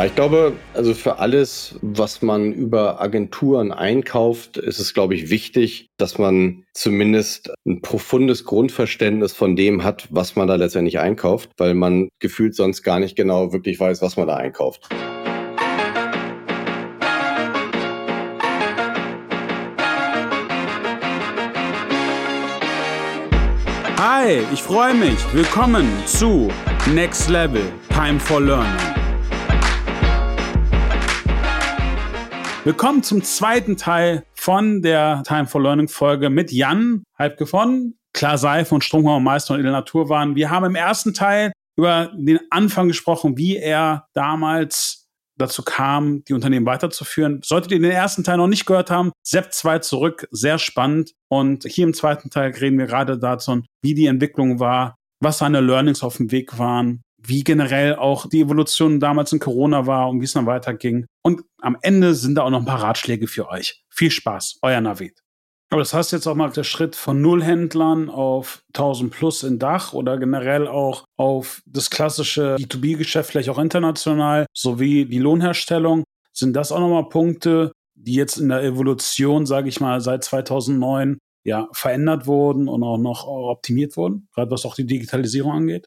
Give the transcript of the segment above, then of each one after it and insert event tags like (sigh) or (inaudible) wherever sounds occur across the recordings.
Ja, ich glaube, also für alles, was man über Agenturen einkauft, ist es, glaube ich, wichtig, dass man zumindest ein profundes Grundverständnis von dem hat, was man da letztendlich einkauft, weil man gefühlt sonst gar nicht genau wirklich weiß, was man da einkauft. Hi, ich freue mich. Willkommen zu Next Level Time for Learning. Willkommen zum zweiten Teil von der Time for Learning Folge mit Jan, halb gewonnen, Klar Seife und Stromhammer Meister und Edel Natur waren. Wir haben im ersten Teil über den Anfang gesprochen, wie er damals dazu kam, die Unternehmen weiterzuführen. Solltet ihr den ersten Teil noch nicht gehört haben, Sepp 2 zurück, sehr spannend. Und hier im zweiten Teil reden wir gerade dazu, wie die Entwicklung war, was seine Learnings auf dem Weg waren, wie generell auch die Evolution damals in Corona war und wie es dann weiterging. Und am Ende sind da auch noch ein paar Ratschläge für euch. Viel Spaß, euer Navid. Aber das heißt jetzt auch mal der Schritt von Nullhändlern auf 1000 plus in Dach oder generell auch auf das klassische B2B-Geschäft, vielleicht auch international, sowie die Lohnherstellung. Sind das auch nochmal Punkte, die jetzt in der Evolution, sage ich mal, seit 2009 ja verändert wurden und auch noch optimiert wurden, gerade was auch die Digitalisierung angeht?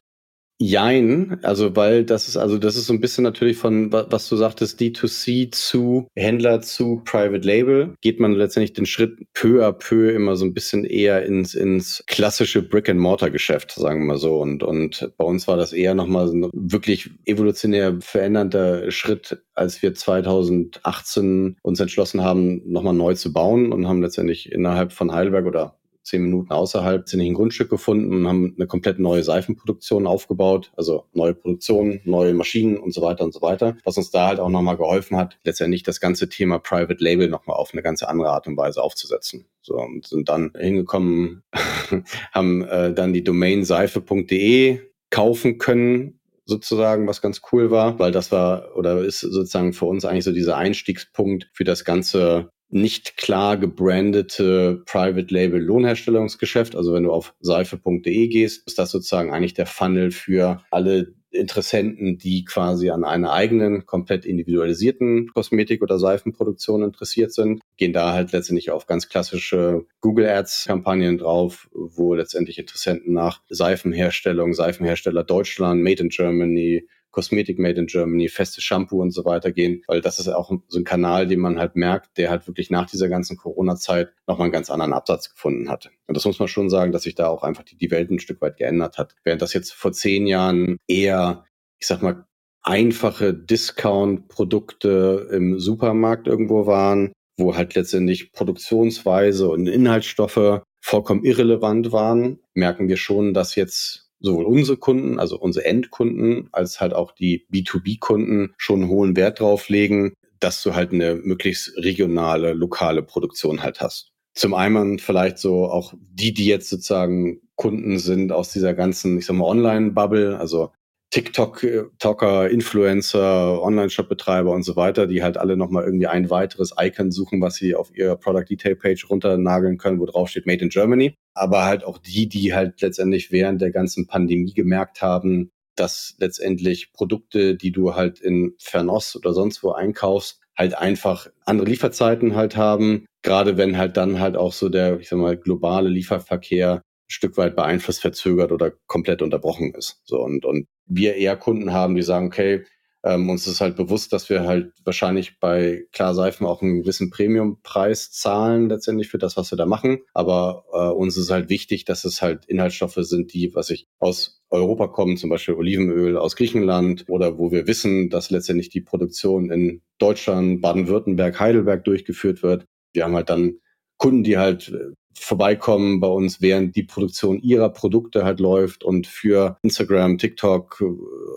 Jein, also weil das ist, also das ist so ein bisschen natürlich von, was du sagtest, D2C zu Händler zu Private Label, geht man letztendlich den Schritt peu à peu immer so ein bisschen eher ins, ins klassische Brick-and-Mortar-Geschäft, sagen wir mal so. Und, und bei uns war das eher nochmal ein wirklich evolutionär verändernder Schritt, als wir 2018 uns entschlossen haben, nochmal neu zu bauen und haben letztendlich innerhalb von Heidelberg oder zehn Minuten außerhalb sind ein Grundstück gefunden und haben eine komplett neue Seifenproduktion aufgebaut, also neue Produktion, neue Maschinen und so weiter und so weiter, was uns da halt auch nochmal geholfen hat, letztendlich das ganze Thema Private Label nochmal auf eine ganz andere Art und Weise aufzusetzen. So, und sind dann hingekommen, (laughs) haben äh, dann die Domain seife.de kaufen können sozusagen, was ganz cool war, weil das war oder ist sozusagen für uns eigentlich so dieser Einstiegspunkt für das ganze nicht klar gebrandete Private Label Lohnherstellungsgeschäft. Also wenn du auf seife.de gehst, ist das sozusagen eigentlich der Funnel für alle Interessenten, die quasi an einer eigenen, komplett individualisierten Kosmetik- oder Seifenproduktion interessiert sind, gehen da halt letztendlich auf ganz klassische Google Ads-Kampagnen drauf, wo letztendlich Interessenten nach Seifenherstellung, Seifenhersteller Deutschland, Made in Germany, Kosmetik Made in Germany, feste Shampoo und so weiter gehen, weil das ist auch so ein Kanal, den man halt merkt, der halt wirklich nach dieser ganzen Corona-Zeit nochmal einen ganz anderen Absatz gefunden hat. Und das muss man schon sagen, dass sich da auch einfach die, die Welt ein Stück weit geändert hat. Während das jetzt vor zehn Jahren eher, ich sag mal, einfache Discount-Produkte im Supermarkt irgendwo waren, wo halt letztendlich Produktionsweise und Inhaltsstoffe vollkommen irrelevant waren, merken wir schon, dass jetzt sowohl unsere Kunden, also unsere Endkunden, als halt auch die B2B-Kunden schon hohen Wert drauf legen, dass du halt eine möglichst regionale, lokale Produktion halt hast. Zum einen vielleicht so auch die, die jetzt sozusagen Kunden sind aus dieser ganzen, ich sag mal, Online-Bubble, also TikTok-Talker, Influencer, Online-Shop-Betreiber und so weiter, die halt alle nochmal irgendwie ein weiteres Icon suchen, was sie auf ihrer Product Detail Page runternageln können, wo drauf steht Made in Germany. Aber halt auch die, die halt letztendlich während der ganzen Pandemie gemerkt haben, dass letztendlich Produkte, die du halt in Fernost oder sonst wo einkaufst, halt einfach andere Lieferzeiten halt haben. Gerade wenn halt dann halt auch so der, ich sag mal, globale Lieferverkehr Stück weit beeinflusst, verzögert oder komplett unterbrochen ist. So und, und wir eher Kunden haben, die sagen, okay, ähm, uns ist halt bewusst, dass wir halt wahrscheinlich bei Klarseifen auch einen gewissen Premiumpreis zahlen letztendlich für das, was wir da machen. Aber äh, uns ist halt wichtig, dass es halt Inhaltsstoffe sind, die, was ich aus Europa kommen, zum Beispiel Olivenöl aus Griechenland oder wo wir wissen, dass letztendlich die Produktion in Deutschland, Baden-Württemberg, Heidelberg durchgeführt wird. Wir haben halt dann Kunden, die halt äh, vorbeikommen bei uns, während die Produktion ihrer Produkte halt läuft und für Instagram, TikTok äh,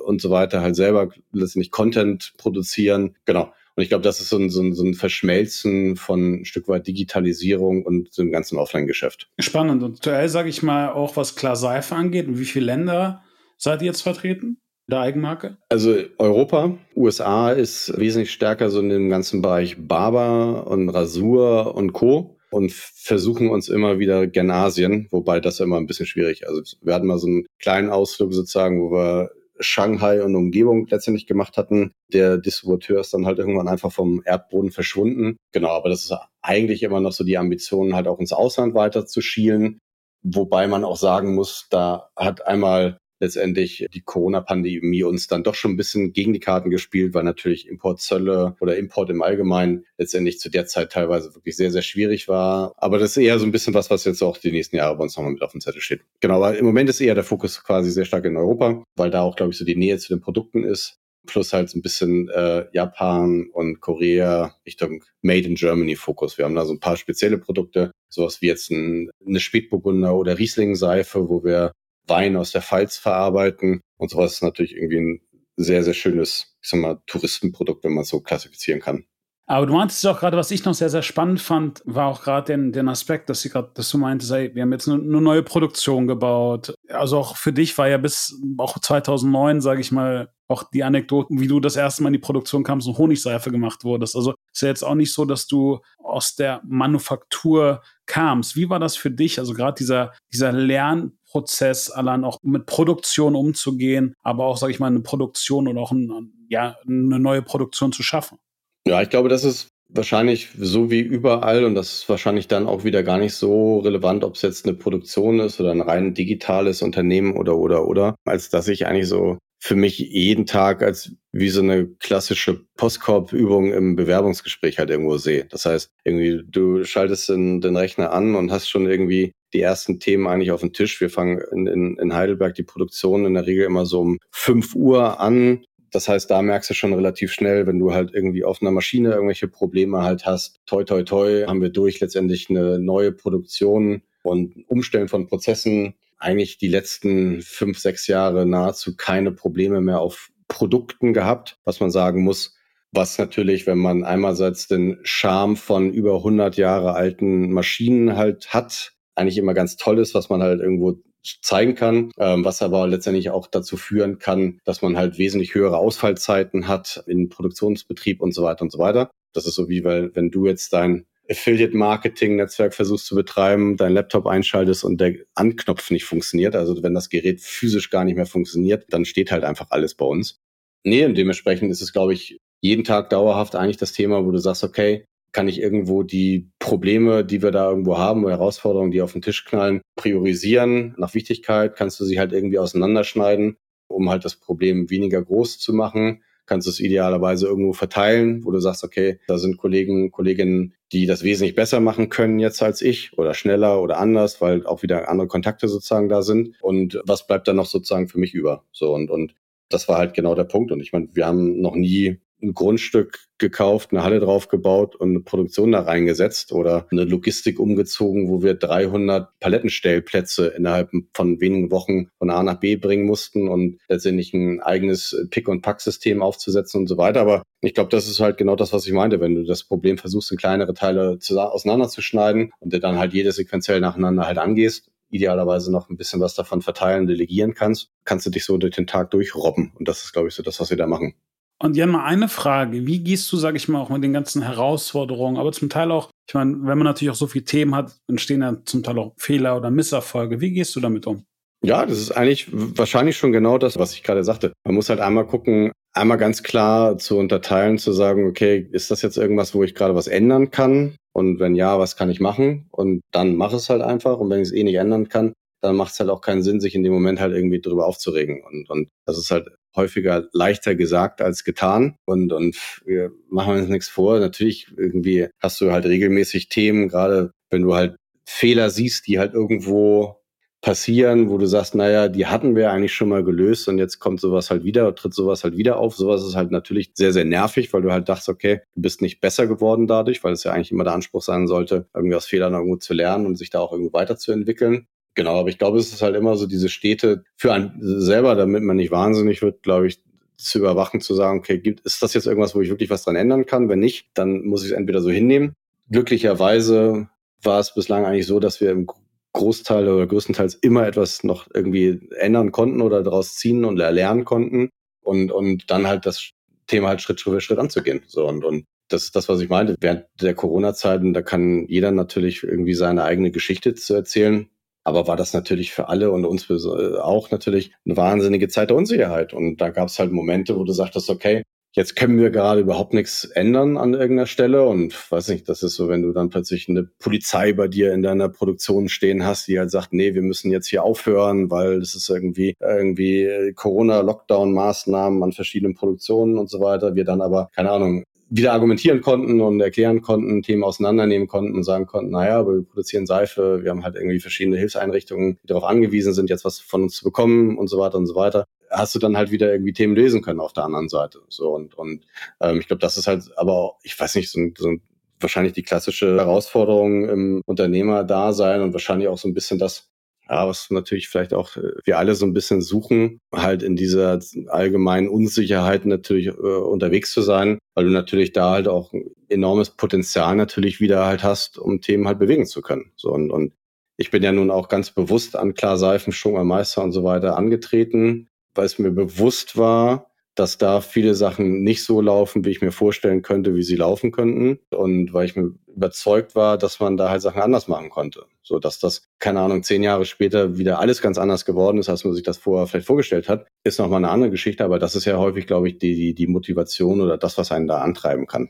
und so weiter halt selber letztendlich Content produzieren. Genau. Und ich glaube, das ist so ein, so, ein, so ein Verschmelzen von ein Stück weit Digitalisierung und so einem ganzen Offline-Geschäft. Spannend. Und aktuell sage ich mal auch, was Klar Seife angeht, und wie viele Länder seid ihr jetzt vertreten? Der Eigenmarke? Also Europa, USA ist wesentlich stärker so in dem ganzen Bereich Barber und Rasur und Co und versuchen uns immer wieder gen Asien, wobei das immer ein bisschen schwierig. Also wir hatten mal so einen kleinen Ausflug sozusagen, wo wir Shanghai und Umgebung letztendlich gemacht hatten. Der Distributeur ist dann halt irgendwann einfach vom Erdboden verschwunden. Genau, aber das ist eigentlich immer noch so die Ambition, halt auch ins Ausland weiter zu schielen. Wobei man auch sagen muss, da hat einmal letztendlich die Corona-Pandemie uns dann doch schon ein bisschen gegen die Karten gespielt, weil natürlich Importzölle oder Import im Allgemeinen letztendlich zu der Zeit teilweise wirklich sehr, sehr schwierig war. Aber das ist eher so ein bisschen was, was jetzt auch die nächsten Jahre bei uns nochmal mit auf dem Zettel steht. Genau, aber im Moment ist eher der Fokus quasi sehr stark in Europa, weil da auch, glaube ich, so die Nähe zu den Produkten ist. Plus halt so ein bisschen äh, Japan und Korea Richtung Made in Germany Fokus. Wir haben da so ein paar spezielle Produkte, sowas wie jetzt ein, eine Spätburgunder oder Riesling-Seife, wo wir Wein aus der Pfalz verarbeiten. Und sowas ist natürlich irgendwie ein sehr, sehr schönes, ich sag mal, Touristenprodukt, wenn man es so klassifizieren kann. Aber du meintest auch gerade, was ich noch sehr, sehr spannend fand, war auch gerade den, den Aspekt, dass, sie grad, dass du meintest, ey, wir haben jetzt eine, eine, neue Produktion gebaut. Also auch für dich war ja bis auch 2009, sage ich mal, auch die Anekdoten, wie du das erste Mal in die Produktion kamst und Honigseife gemacht wurdest. Also ist ja jetzt auch nicht so, dass du aus der Manufaktur kamst. Wie war das für dich? Also gerade dieser, dieser Lernprozess, allein auch mit Produktion umzugehen, aber auch, sage ich mal, eine Produktion oder auch ein, ja, eine neue Produktion zu schaffen. Ja, ich glaube, das ist wahrscheinlich so wie überall und das ist wahrscheinlich dann auch wieder gar nicht so relevant, ob es jetzt eine Produktion ist oder ein rein digitales Unternehmen oder oder oder, als dass ich eigentlich so für mich jeden Tag als wie so eine klassische Postkorb-Übung im Bewerbungsgespräch halt irgendwo sehe. Das heißt, irgendwie du schaltest den, den Rechner an und hast schon irgendwie die ersten Themen eigentlich auf dem Tisch. Wir fangen in, in, in Heidelberg die Produktion in der Regel immer so um 5 Uhr an das heißt, da merkst du schon relativ schnell, wenn du halt irgendwie auf einer Maschine irgendwelche Probleme halt hast. Toi, toi, toi, haben wir durch letztendlich eine neue Produktion und Umstellen von Prozessen. Eigentlich die letzten fünf, sechs Jahre nahezu keine Probleme mehr auf Produkten gehabt, was man sagen muss. Was natürlich, wenn man einerseits den Charme von über 100 Jahre alten Maschinen halt hat, eigentlich immer ganz toll ist, was man halt irgendwo zeigen kann, ähm, was aber letztendlich auch dazu führen kann, dass man halt wesentlich höhere Ausfallzeiten hat in Produktionsbetrieb und so weiter und so weiter. Das ist so wie, weil wenn du jetzt dein Affiliate-Marketing-Netzwerk versuchst zu betreiben, dein Laptop einschaltest und der Anknopf nicht funktioniert, also wenn das Gerät physisch gar nicht mehr funktioniert, dann steht halt einfach alles bei uns. Nee, und dementsprechend ist es, glaube ich, jeden Tag dauerhaft eigentlich das Thema, wo du sagst, okay, kann ich irgendwo die Probleme, die wir da irgendwo haben, oder Herausforderungen, die auf den Tisch knallen, priorisieren. Nach Wichtigkeit kannst du sie halt irgendwie auseinanderschneiden, um halt das Problem weniger groß zu machen. Kannst du es idealerweise irgendwo verteilen, wo du sagst, okay, da sind Kollegen, Kolleginnen, die das wesentlich besser machen können jetzt als ich oder schneller oder anders, weil auch wieder andere Kontakte sozusagen da sind. Und was bleibt dann noch sozusagen für mich über? So und, und das war halt genau der Punkt. Und ich meine, wir haben noch nie ein Grundstück gekauft, eine Halle drauf gebaut und eine Produktion da reingesetzt oder eine Logistik umgezogen, wo wir 300 Palettenstellplätze innerhalb von wenigen Wochen von A nach B bringen mussten und letztendlich ein eigenes Pick- und Pack-System aufzusetzen und so weiter. Aber ich glaube, das ist halt genau das, was ich meinte. Wenn du das Problem versuchst, in kleinere Teile auseinanderzuschneiden und dir dann halt jedes sequenziell nacheinander halt angehst, idealerweise noch ein bisschen was davon verteilen, delegieren kannst, kannst du dich so durch den Tag durchrobben. Und das ist, glaube ich, so das, was wir da machen. Und Jan, mal eine Frage. Wie gehst du, sage ich mal, auch mit den ganzen Herausforderungen, aber zum Teil auch, ich meine, wenn man natürlich auch so viele Themen hat, entstehen ja zum Teil auch Fehler oder Misserfolge. Wie gehst du damit um? Ja, das ist eigentlich wahrscheinlich schon genau das, was ich gerade sagte. Man muss halt einmal gucken, einmal ganz klar zu unterteilen, zu sagen, okay, ist das jetzt irgendwas, wo ich gerade was ändern kann? Und wenn ja, was kann ich machen? Und dann mach es halt einfach. Und wenn ich es eh nicht ändern kann, dann macht es halt auch keinen Sinn, sich in dem Moment halt irgendwie drüber aufzuregen. Und, und das ist halt häufiger leichter gesagt als getan. Und, und wir machen uns nichts vor. Natürlich irgendwie hast du halt regelmäßig Themen, gerade wenn du halt Fehler siehst, die halt irgendwo passieren, wo du sagst, naja, die hatten wir eigentlich schon mal gelöst und jetzt kommt sowas halt wieder, tritt sowas halt wieder auf. Sowas ist halt natürlich sehr, sehr nervig, weil du halt dachtest, okay, du bist nicht besser geworden dadurch, weil es ja eigentlich immer der Anspruch sein sollte, irgendwie aus Fehlern irgendwo zu lernen und sich da auch irgendwo weiterzuentwickeln. Genau, aber ich glaube, es ist halt immer so diese Städte für einen selber, damit man nicht wahnsinnig wird, glaube ich, zu überwachen, zu sagen, okay, gibt, ist das jetzt irgendwas, wo ich wirklich was dran ändern kann? Wenn nicht, dann muss ich es entweder so hinnehmen. Glücklicherweise war es bislang eigentlich so, dass wir im Großteil oder größtenteils immer etwas noch irgendwie ändern konnten oder daraus ziehen und erlernen konnten und, und dann halt das Thema halt Schritt für Schritt anzugehen. So und, und das ist das, was ich meinte. Während der Corona-Zeiten, da kann jeder natürlich irgendwie seine eigene Geschichte zu erzählen. Aber war das natürlich für alle und uns auch natürlich eine wahnsinnige Zeit der Unsicherheit. Und da gab es halt Momente, wo du sagtest, okay, Jetzt können wir gerade überhaupt nichts ändern an irgendeiner Stelle und weiß nicht, das ist so, wenn du dann plötzlich eine Polizei bei dir in deiner Produktion stehen hast, die halt sagt, nee, wir müssen jetzt hier aufhören, weil das ist irgendwie irgendwie Corona-Lockdown-Maßnahmen an verschiedenen Produktionen und so weiter. Wir dann aber keine Ahnung wieder argumentieren konnten und erklären konnten, Themen auseinandernehmen konnten und sagen konnten, naja, wir produzieren Seife, wir haben halt irgendwie verschiedene Hilfseinrichtungen, die darauf angewiesen sind, jetzt was von uns zu bekommen und so weiter und so weiter, hast du dann halt wieder irgendwie Themen lesen können auf der anderen Seite. So und, und ähm, ich glaube, das ist halt aber, auch, ich weiß nicht, so, so wahrscheinlich die klassische Herausforderung im Unternehmerdasein und wahrscheinlich auch so ein bisschen das, ja, was natürlich vielleicht auch äh, wir alle so ein bisschen suchen, halt in dieser allgemeinen Unsicherheit natürlich äh, unterwegs zu sein, weil du natürlich da halt auch ein enormes Potenzial natürlich wieder halt hast, um Themen halt bewegen zu können. So und, und ich bin ja nun auch ganz bewusst an Klar Seifen, Schunger Meister und so weiter angetreten, weil es mir bewusst war, dass da viele Sachen nicht so laufen, wie ich mir vorstellen könnte, wie sie laufen könnten. Und weil ich mir überzeugt war, dass man da halt Sachen anders machen konnte. So dass das, keine Ahnung, zehn Jahre später wieder alles ganz anders geworden ist, als man sich das vorher vielleicht vorgestellt hat, ist nochmal eine andere Geschichte. Aber das ist ja häufig, glaube ich, die, die, die Motivation oder das, was einen da antreiben kann.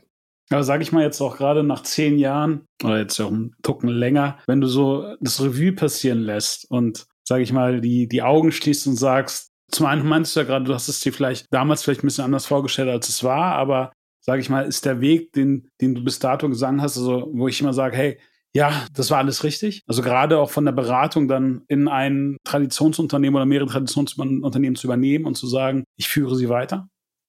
Aber sage ich mal jetzt auch gerade nach zehn Jahren oder jetzt auch einen Tucken länger, wenn du so das Revue passieren lässt und sage ich mal die, die Augen schließt und sagst, zum einen meinst du ja gerade, du hast es dir vielleicht damals vielleicht ein bisschen anders vorgestellt, als es war, aber sage ich mal, ist der Weg, den, den du bis dato gesagt hast, also wo ich immer sage, hey, ja, das war alles richtig. Also gerade auch von der Beratung dann in ein Traditionsunternehmen oder mehrere Traditionsunternehmen zu übernehmen und zu sagen, ich führe sie weiter?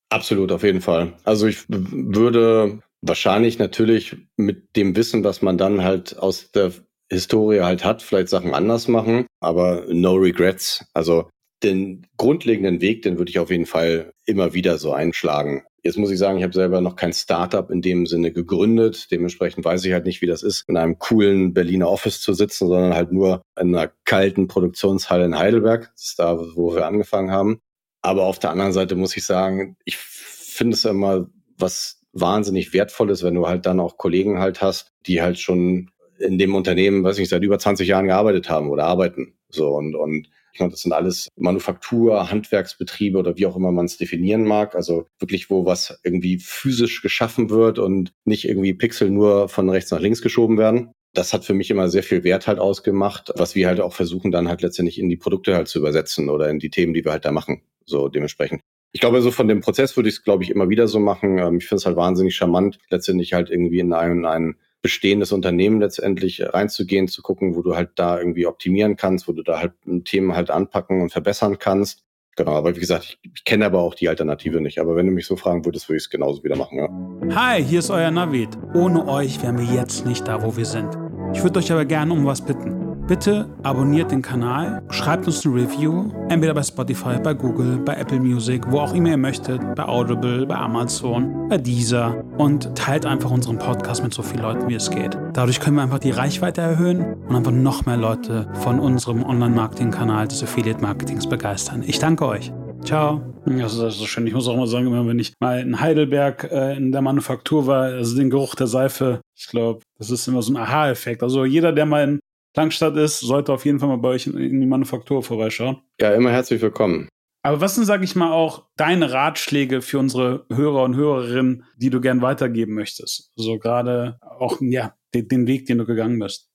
Absolut, auf jeden Fall. Also ich würde wahrscheinlich natürlich mit dem Wissen, was man dann halt aus der Historie halt hat, vielleicht Sachen anders machen, aber no regrets. Also den grundlegenden Weg, den würde ich auf jeden Fall immer wieder so einschlagen. Jetzt muss ich sagen, ich habe selber noch kein Startup in dem Sinne gegründet. Dementsprechend weiß ich halt nicht, wie das ist, in einem coolen Berliner Office zu sitzen, sondern halt nur in einer kalten Produktionshalle in Heidelberg. Das ist da, wo wir angefangen haben. Aber auf der anderen Seite muss ich sagen, ich finde es immer was wahnsinnig wertvolles, wenn du halt dann auch Kollegen halt hast, die halt schon in dem Unternehmen, weiß ich, seit über 20 Jahren gearbeitet haben oder arbeiten. So und, und ich meine, das sind alles Manufaktur, Handwerksbetriebe oder wie auch immer man es definieren mag. Also wirklich, wo was irgendwie physisch geschaffen wird und nicht irgendwie Pixel nur von rechts nach links geschoben werden. Das hat für mich immer sehr viel Wert halt ausgemacht, was wir halt auch versuchen dann halt letztendlich in die Produkte halt zu übersetzen oder in die Themen, die wir halt da machen. So dementsprechend. Ich glaube, so von dem Prozess würde ich es, glaube ich, immer wieder so machen. Ähm, ich finde es halt wahnsinnig charmant, letztendlich halt irgendwie in einen, einen bestehendes Unternehmen letztendlich reinzugehen, zu gucken, wo du halt da irgendwie optimieren kannst, wo du da halt Themen halt anpacken und verbessern kannst. Genau, aber wie gesagt, ich, ich kenne aber auch die Alternative nicht. Aber wenn du mich so fragen würdest, würde ich es genauso wieder machen, ja. Hi, hier ist euer Navid. Ohne euch wären wir jetzt nicht da, wo wir sind. Ich würde euch aber gerne um was bitten. Bitte abonniert den Kanal, schreibt uns eine Review, entweder bei Spotify, bei Google, bei Apple Music, wo auch immer ihr möchtet, bei Audible, bei Amazon, bei Deezer und teilt einfach unseren Podcast mit so vielen Leuten, wie es geht. Dadurch können wir einfach die Reichweite erhöhen und einfach noch mehr Leute von unserem Online-Marketing-Kanal des Affiliate-Marketings begeistern. Ich danke euch. Ciao. Das ist so schön. Ich muss auch mal sagen, wenn ich mal in Heidelberg äh, in der Manufaktur war, also den Geruch der Seife, ich glaube, das ist immer so ein Aha-Effekt. Also jeder, der mal in Langstadt ist, sollte auf jeden Fall mal bei euch in die Manufaktur vorbeischauen. Ja, immer herzlich willkommen. Aber was sind, sag ich mal, auch deine Ratschläge für unsere Hörer und Hörerinnen, die du gern weitergeben möchtest? So also gerade auch, ja, den, den Weg, den du gegangen bist.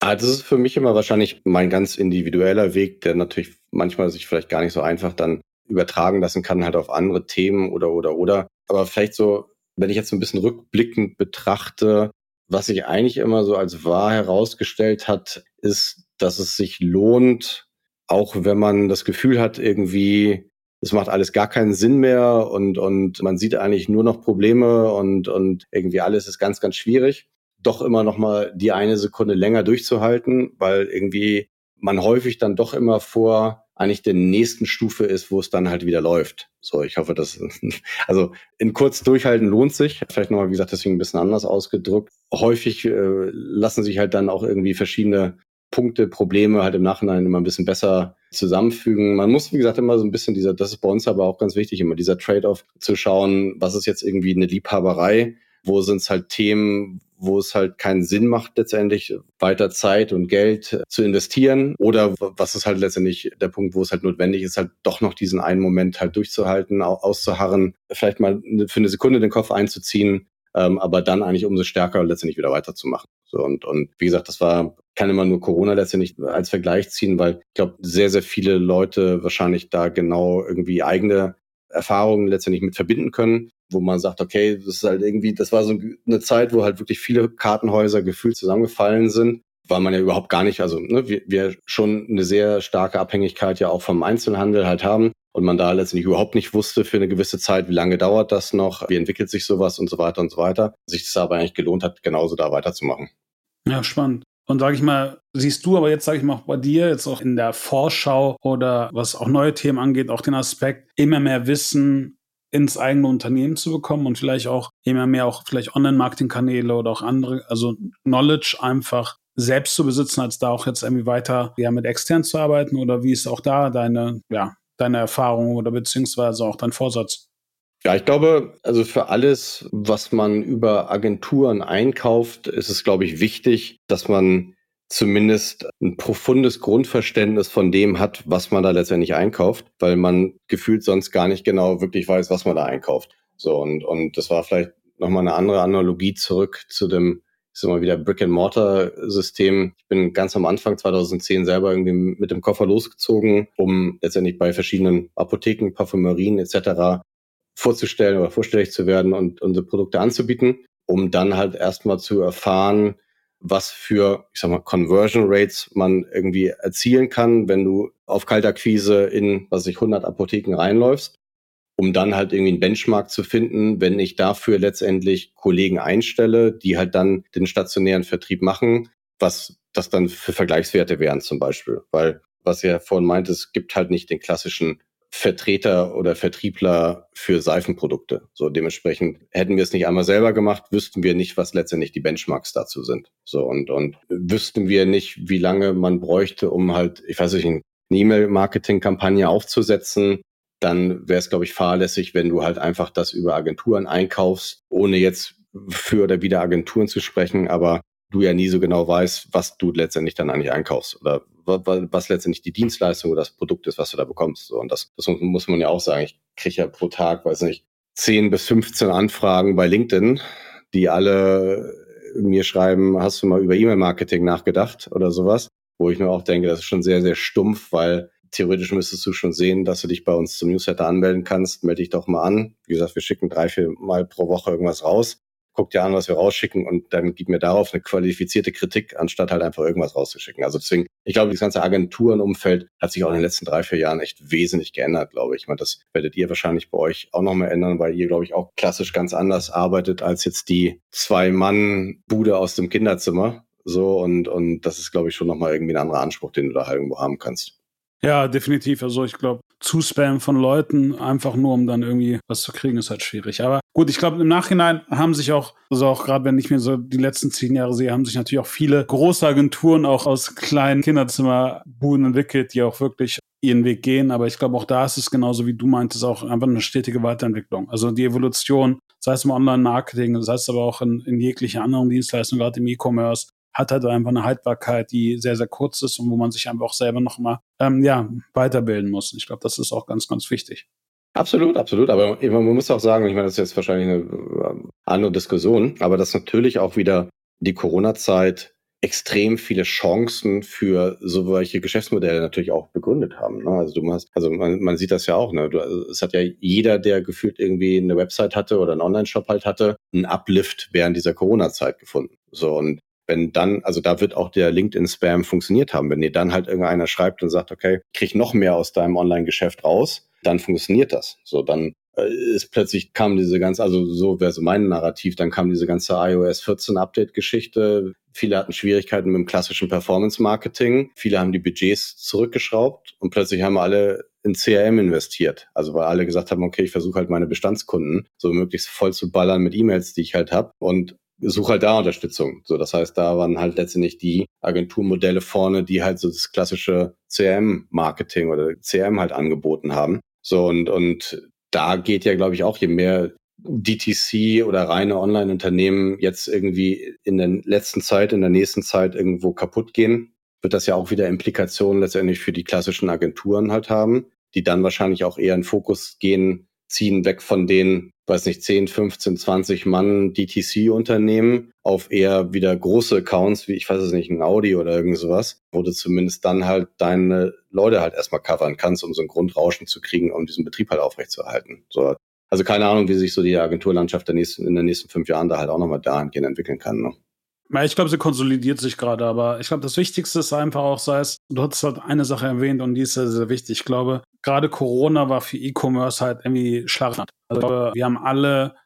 Ah, das ist für mich immer wahrscheinlich mein ganz individueller Weg, der natürlich manchmal sich vielleicht gar nicht so einfach dann übertragen lassen kann, halt auf andere Themen oder, oder, oder. Aber vielleicht so, wenn ich jetzt so ein bisschen rückblickend betrachte, was sich eigentlich immer so als wahr herausgestellt hat, ist, dass es sich lohnt, auch wenn man das Gefühl hat, irgendwie, es macht alles gar keinen Sinn mehr und, und man sieht eigentlich nur noch Probleme und, und irgendwie alles ist ganz, ganz schwierig, doch immer noch mal die eine Sekunde länger durchzuhalten, weil irgendwie man häufig dann doch immer vor eigentlich der nächsten Stufe ist, wo es dann halt wieder läuft. So, ich hoffe, dass, (laughs) also in kurz durchhalten lohnt sich. Vielleicht nochmal, wie gesagt, deswegen ein bisschen anders ausgedrückt. Häufig äh, lassen sich halt dann auch irgendwie verschiedene Punkte, Probleme halt im Nachhinein immer ein bisschen besser zusammenfügen. Man muss, wie gesagt, immer so ein bisschen dieser, das ist bei uns aber auch ganz wichtig, immer dieser Trade-off zu schauen, was ist jetzt irgendwie eine Liebhaberei, wo sind es halt Themen, wo es halt keinen Sinn macht, letztendlich weiter Zeit und Geld zu investieren. Oder was ist halt letztendlich der Punkt, wo es halt notwendig ist, halt doch noch diesen einen Moment halt durchzuhalten, auszuharren, vielleicht mal für eine Sekunde den Kopf einzuziehen, ähm, aber dann eigentlich umso stärker letztendlich wieder weiterzumachen. So und, und wie gesagt, das war, kann immer nur Corona letztendlich als Vergleich ziehen, weil ich glaube, sehr, sehr viele Leute wahrscheinlich da genau irgendwie eigene Erfahrungen letztendlich mit verbinden können, wo man sagt, okay, das ist halt irgendwie, das war so eine Zeit, wo halt wirklich viele Kartenhäuser gefühlt zusammengefallen sind, weil man ja überhaupt gar nicht, also ne, wir, wir schon eine sehr starke Abhängigkeit ja auch vom Einzelhandel halt haben und man da letztendlich überhaupt nicht wusste für eine gewisse Zeit, wie lange dauert das noch, wie entwickelt sich sowas und so weiter und so weiter, sich das aber eigentlich gelohnt hat, genauso da weiterzumachen. Ja, spannend. Und sage ich mal, siehst du aber jetzt, sage ich mal, auch bei dir, jetzt auch in der Vorschau oder was auch neue Themen angeht, auch den Aspekt, immer mehr Wissen ins eigene Unternehmen zu bekommen und vielleicht auch immer mehr auch vielleicht Online-Marketing-Kanäle oder auch andere, also Knowledge einfach selbst zu besitzen, als da auch jetzt irgendwie weiter ja, mit extern zu arbeiten oder wie ist auch da deine, ja, deine Erfahrung oder beziehungsweise auch dein Vorsatz? Ja, ich glaube, also für alles, was man über Agenturen einkauft, ist es, glaube ich, wichtig, dass man zumindest ein profundes Grundverständnis von dem hat, was man da letztendlich einkauft, weil man gefühlt sonst gar nicht genau wirklich weiß, was man da einkauft. So, und, und das war vielleicht nochmal eine andere Analogie zurück zu dem, ich sag mal wieder Brick-and-Mortar-System. Ich bin ganz am Anfang 2010 selber irgendwie mit dem Koffer losgezogen, um letztendlich bei verschiedenen Apotheken, Parfümerien etc vorzustellen oder vorstellig zu werden und unsere Produkte anzubieten, um dann halt erstmal zu erfahren, was für, ich sag mal, Conversion Rates man irgendwie erzielen kann, wenn du auf Kaltakquise in, was ich, 100 Apotheken reinläufst, um dann halt irgendwie einen Benchmark zu finden, wenn ich dafür letztendlich Kollegen einstelle, die halt dann den stationären Vertrieb machen, was das dann für Vergleichswerte wären zum Beispiel. Weil, was ihr vorhin meint, es gibt halt nicht den klassischen Vertreter oder Vertriebler für Seifenprodukte. So dementsprechend hätten wir es nicht einmal selber gemacht, wüssten wir nicht, was letztendlich die Benchmarks dazu sind. So und und wüssten wir nicht, wie lange man bräuchte, um halt, ich weiß nicht, eine E-Mail-Marketing-Kampagne aufzusetzen, dann wäre es, glaube ich, fahrlässig, wenn du halt einfach das über Agenturen einkaufst, ohne jetzt für oder wieder Agenturen zu sprechen, aber du ja nie so genau weißt, was du letztendlich dann eigentlich einkaufst oder was letztendlich die Dienstleistung oder das Produkt ist, was du da bekommst. Und das, das muss man ja auch sagen. Ich kriege ja pro Tag, weiß nicht, 10 bis 15 Anfragen bei LinkedIn, die alle mir schreiben, hast du mal über E-Mail-Marketing nachgedacht oder sowas, wo ich mir auch denke, das ist schon sehr, sehr stumpf, weil theoretisch müsstest du schon sehen, dass du dich bei uns zum Newsletter anmelden kannst. Melde dich doch mal an. Wie gesagt, wir schicken drei, vier Mal pro Woche irgendwas raus guck dir an, was wir rausschicken und dann gib mir darauf eine qualifizierte Kritik, anstatt halt einfach irgendwas rauszuschicken. Also deswegen, ich glaube, das ganze Agenturenumfeld hat sich auch in den letzten drei, vier Jahren echt wesentlich geändert, glaube ich. Ich meine, das werdet ihr wahrscheinlich bei euch auch nochmal ändern, weil ihr, glaube ich, auch klassisch ganz anders arbeitet als jetzt die Zwei-Mann-Bude aus dem Kinderzimmer. So, und, und das ist, glaube ich, schon nochmal irgendwie ein anderer Anspruch, den du da halt irgendwo haben kannst. Ja, definitiv. Also ich glaube, zu Spam von Leuten, einfach nur um dann irgendwie was zu kriegen, ist halt schwierig. Aber gut, ich glaube, im Nachhinein haben sich auch, also auch gerade wenn ich mir so die letzten zehn Jahre sehe, haben sich natürlich auch viele große Agenturen auch aus kleinen Kinderzimmerbuden entwickelt, die auch wirklich ihren Weg gehen. Aber ich glaube, auch da ist es genauso wie du meintest, auch einfach eine stetige Weiterentwicklung. Also die Evolution, sei es im Online-Marketing, sei es aber auch in, in jeglichen anderen Dienstleistungen, gerade im E-Commerce, hat halt einfach eine Haltbarkeit, die sehr, sehr kurz ist und wo man sich einfach auch selber noch mal ähm, ja, weiterbilden muss. Ich glaube, das ist auch ganz, ganz wichtig. Absolut, absolut. Aber man muss auch sagen, ich meine, das ist jetzt wahrscheinlich eine äh, andere Diskussion, aber dass natürlich auch wieder die Corona-Zeit extrem viele Chancen für solche Geschäftsmodelle natürlich auch begründet haben. Ne? Also du hast, also man, man sieht das ja auch. Ne? Du, also es hat ja jeder, der gefühlt irgendwie eine Website hatte oder einen Online-Shop halt hatte, einen Uplift während dieser Corona-Zeit gefunden. So und wenn dann, also da wird auch der LinkedIn-Spam funktioniert haben. Wenn dir dann halt irgendeiner schreibt und sagt, okay, krieg noch mehr aus deinem Online-Geschäft raus, dann funktioniert das. So, dann äh, ist plötzlich kam diese ganze, also so wäre so mein Narrativ, dann kam diese ganze iOS 14 Update-Geschichte. Viele hatten Schwierigkeiten mit dem klassischen Performance-Marketing. Viele haben die Budgets zurückgeschraubt und plötzlich haben alle in CRM investiert. Also weil alle gesagt haben, okay, ich versuche halt meine Bestandskunden so möglichst voll zu ballern mit E-Mails, die ich halt habe. Und suche halt da Unterstützung. So, das heißt, da waren halt letztendlich die Agenturmodelle vorne, die halt so das klassische CRM-Marketing oder CRM halt angeboten haben. So, und, und da geht ja, glaube ich, auch, je mehr DTC oder reine Online-Unternehmen jetzt irgendwie in der letzten Zeit, in der nächsten Zeit irgendwo kaputt gehen, wird das ja auch wieder Implikationen letztendlich für die klassischen Agenturen halt haben, die dann wahrscheinlich auch eher in Fokus gehen, ziehen weg von den, weiß nicht, 10, 15, 20 Mann DTC-Unternehmen auf eher wieder große Accounts, wie ich weiß es nicht, ein Audi oder irgend sowas, wo du zumindest dann halt deine Leute halt erstmal covern kannst, um so ein Grundrauschen zu kriegen, um diesen Betrieb halt aufrechtzuerhalten. So. Also keine Ahnung, wie sich so die Agenturlandschaft der nächsten, in den nächsten fünf Jahren da halt auch nochmal dahingehend entwickeln kann. Ne? Ja, ich glaube, sie konsolidiert sich gerade, aber ich glaube, das Wichtigste ist einfach auch, sei es, du hast halt eine Sache erwähnt und die ist sehr, sehr wichtig. Ich glaube, gerade Corona war für E-Commerce halt irgendwie schlagend. Also wir haben alle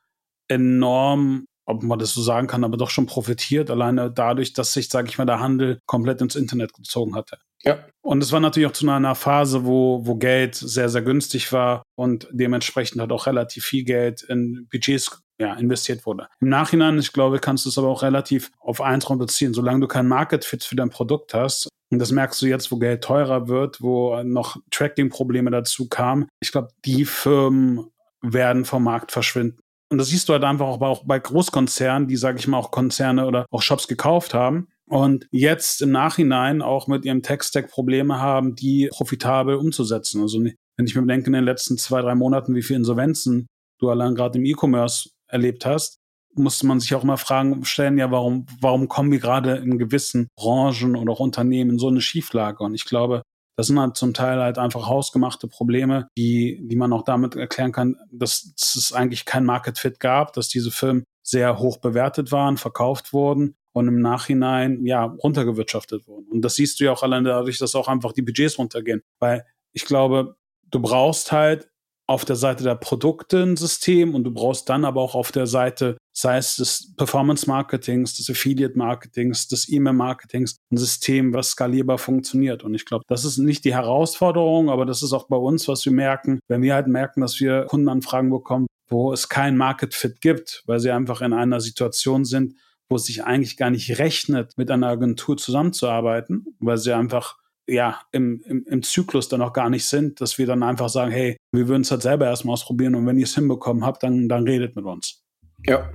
enorm, ob man das so sagen kann, aber doch schon profitiert, alleine dadurch, dass sich, sage ich mal, der Handel komplett ins Internet gezogen hatte. Ja. Und es war natürlich auch zu einer Phase, wo, wo Geld sehr, sehr günstig war und dementsprechend hat auch relativ viel Geld in Budgets ja, investiert wurde. Im Nachhinein, ich glaube, kannst du es aber auch relativ auf eins reduzieren. Solange du kein Market Fit für dein Produkt hast, und das merkst du jetzt, wo Geld teurer wird, wo noch Tracking-Probleme dazu kamen. Ich glaube, die Firmen werden vom Markt verschwinden. Und das siehst du halt einfach auch bei Großkonzernen, die, sage ich mal, auch Konzerne oder auch Shops gekauft haben und jetzt im Nachhinein auch mit ihrem Tech-Stack Probleme haben, die profitabel umzusetzen. Also wenn ich mir bedenke, in den letzten zwei, drei Monaten, wie viele Insolvenzen du allein gerade im E-Commerce erlebt hast, musste man sich auch immer Fragen stellen, ja, warum, warum kommen wir gerade in gewissen Branchen oder auch Unternehmen in so eine Schieflage? Und ich glaube, das sind halt zum Teil halt einfach hausgemachte Probleme, die, die man auch damit erklären kann, dass, dass es eigentlich kein Market Fit gab, dass diese Firmen sehr hoch bewertet waren, verkauft wurden und im Nachhinein ja runtergewirtschaftet wurden. Und das siehst du ja auch allein dadurch, dass auch einfach die Budgets runtergehen. Weil ich glaube, du brauchst halt auf der Seite der Produkte ein System und du brauchst dann aber auch auf der Seite, sei es des Performance Marketings, des Affiliate Marketings, des E-Mail Marketings, ein System, was skalierbar funktioniert. Und ich glaube, das ist nicht die Herausforderung, aber das ist auch bei uns, was wir merken, wenn wir halt merken, dass wir Kundenanfragen bekommen, wo es kein Market Fit gibt, weil sie einfach in einer Situation sind, wo es sich eigentlich gar nicht rechnet, mit einer Agentur zusammenzuarbeiten, weil sie einfach ja, im, im, im Zyklus dann auch gar nicht sind, dass wir dann einfach sagen, hey, wir würden es halt selber erstmal ausprobieren und wenn ihr es hinbekommen habt, dann, dann redet mit uns. Ja.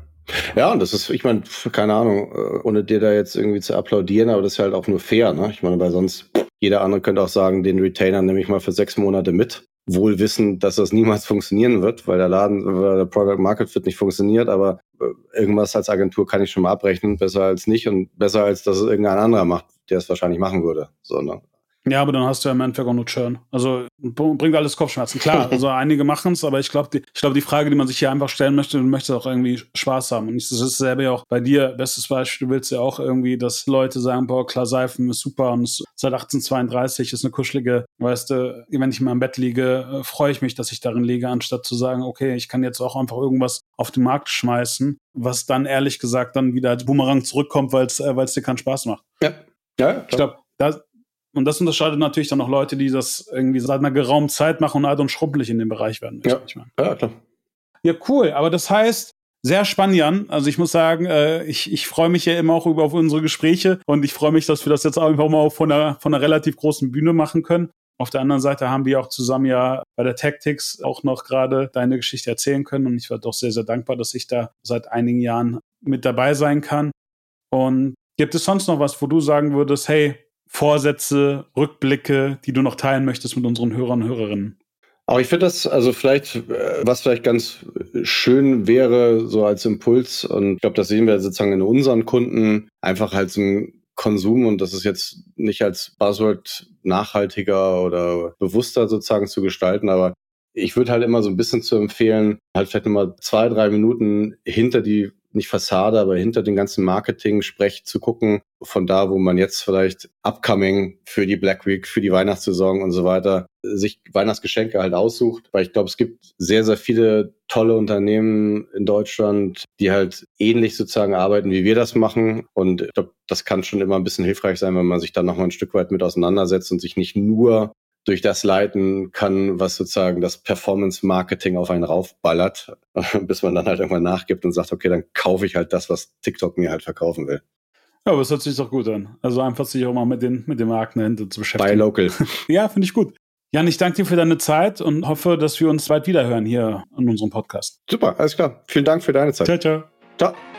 Ja, und das ist, ich meine, keine Ahnung, äh, ohne dir da jetzt irgendwie zu applaudieren, aber das ist halt auch nur fair, ne? Ich meine, weil sonst jeder andere könnte auch sagen, den Retainer nehme ich mal für sechs Monate mit. Wohl wissen, dass das niemals (laughs) funktionieren wird, weil der Laden, weil der Product Market Fit nicht funktioniert, aber äh, irgendwas als Agentur kann ich schon mal abrechnen, besser als nicht und besser als dass es irgendein anderer macht, der es wahrscheinlich machen würde. So, ne? Ja, aber dann hast du ja im Endeffekt auch nur Churn. Also bringt alles Kopfschmerzen. Klar, (laughs) also einige machen es, aber ich glaube, die, ich glaube, die Frage, die man sich hier einfach stellen möchte, du möchtest auch irgendwie Spaß haben. Und das ist dasselbe ja auch bei dir. Bestes Beispiel, du willst ja auch irgendwie, dass Leute sagen, boah, klar, Seifen ist super und seit 1832 ist eine kuschelige, weißt du, wenn ich mal im Bett liege, äh, freue ich mich, dass ich darin liege, anstatt zu sagen, okay, ich kann jetzt auch einfach irgendwas auf den Markt schmeißen, was dann ehrlich gesagt dann wieder als Boomerang zurückkommt, weil es äh, dir keinen Spaß macht. Ja. Ja, ich glaube, da, und das unterscheidet natürlich dann noch Leute, die das irgendwie seit einer geraumen Zeit machen und alt und schrumpelig in dem Bereich werden. Ja, ja, klar. Ja, cool. Aber das heißt, sehr spannend, Jan. Also ich muss sagen, äh, ich, ich freue mich ja immer auch über auf unsere Gespräche und ich freue mich, dass wir das jetzt einfach mal von einer, von einer relativ großen Bühne machen können. Auf der anderen Seite haben wir auch zusammen ja bei der Tactics auch noch gerade deine Geschichte erzählen können und ich war doch sehr, sehr dankbar, dass ich da seit einigen Jahren mit dabei sein kann. Und gibt es sonst noch was, wo du sagen würdest, hey, Vorsätze, Rückblicke, die du noch teilen möchtest mit unseren Hörern und Hörerinnen? Auch ich finde das, also vielleicht, äh, was vielleicht ganz schön wäre, so als Impuls, und ich glaube, das sehen wir sozusagen in unseren Kunden, einfach halt so ein Konsum und das ist jetzt nicht als Buzzword nachhaltiger oder bewusster sozusagen zu gestalten, aber ich würde halt immer so ein bisschen zu empfehlen, halt vielleicht nochmal zwei, drei Minuten hinter die nicht Fassade, aber hinter den ganzen Marketing-Sprech zu gucken, von da, wo man jetzt vielleicht upcoming für die Black Week, für die Weihnachtssaison und so weiter, sich Weihnachtsgeschenke halt aussucht. Weil ich glaube, es gibt sehr, sehr viele tolle Unternehmen in Deutschland, die halt ähnlich sozusagen arbeiten, wie wir das machen. Und ich glaube, das kann schon immer ein bisschen hilfreich sein, wenn man sich dann nochmal ein Stück weit mit auseinandersetzt und sich nicht nur durch das leiten kann, was sozusagen das Performance-Marketing auf einen raufballert, (laughs) bis man dann halt irgendwann nachgibt und sagt, okay, dann kaufe ich halt das, was TikTok mir halt verkaufen will. Ja, aber es hört sich doch gut an. Also einfach sich auch mal mit den, mit den Marken dahinter zu beschäftigen. Buy local. (laughs) ja, finde ich gut. Jan, ich danke dir für deine Zeit und hoffe, dass wir uns bald wiederhören hier in unserem Podcast. Super, alles klar. Vielen Dank für deine Zeit. Ciao, ciao. Ciao.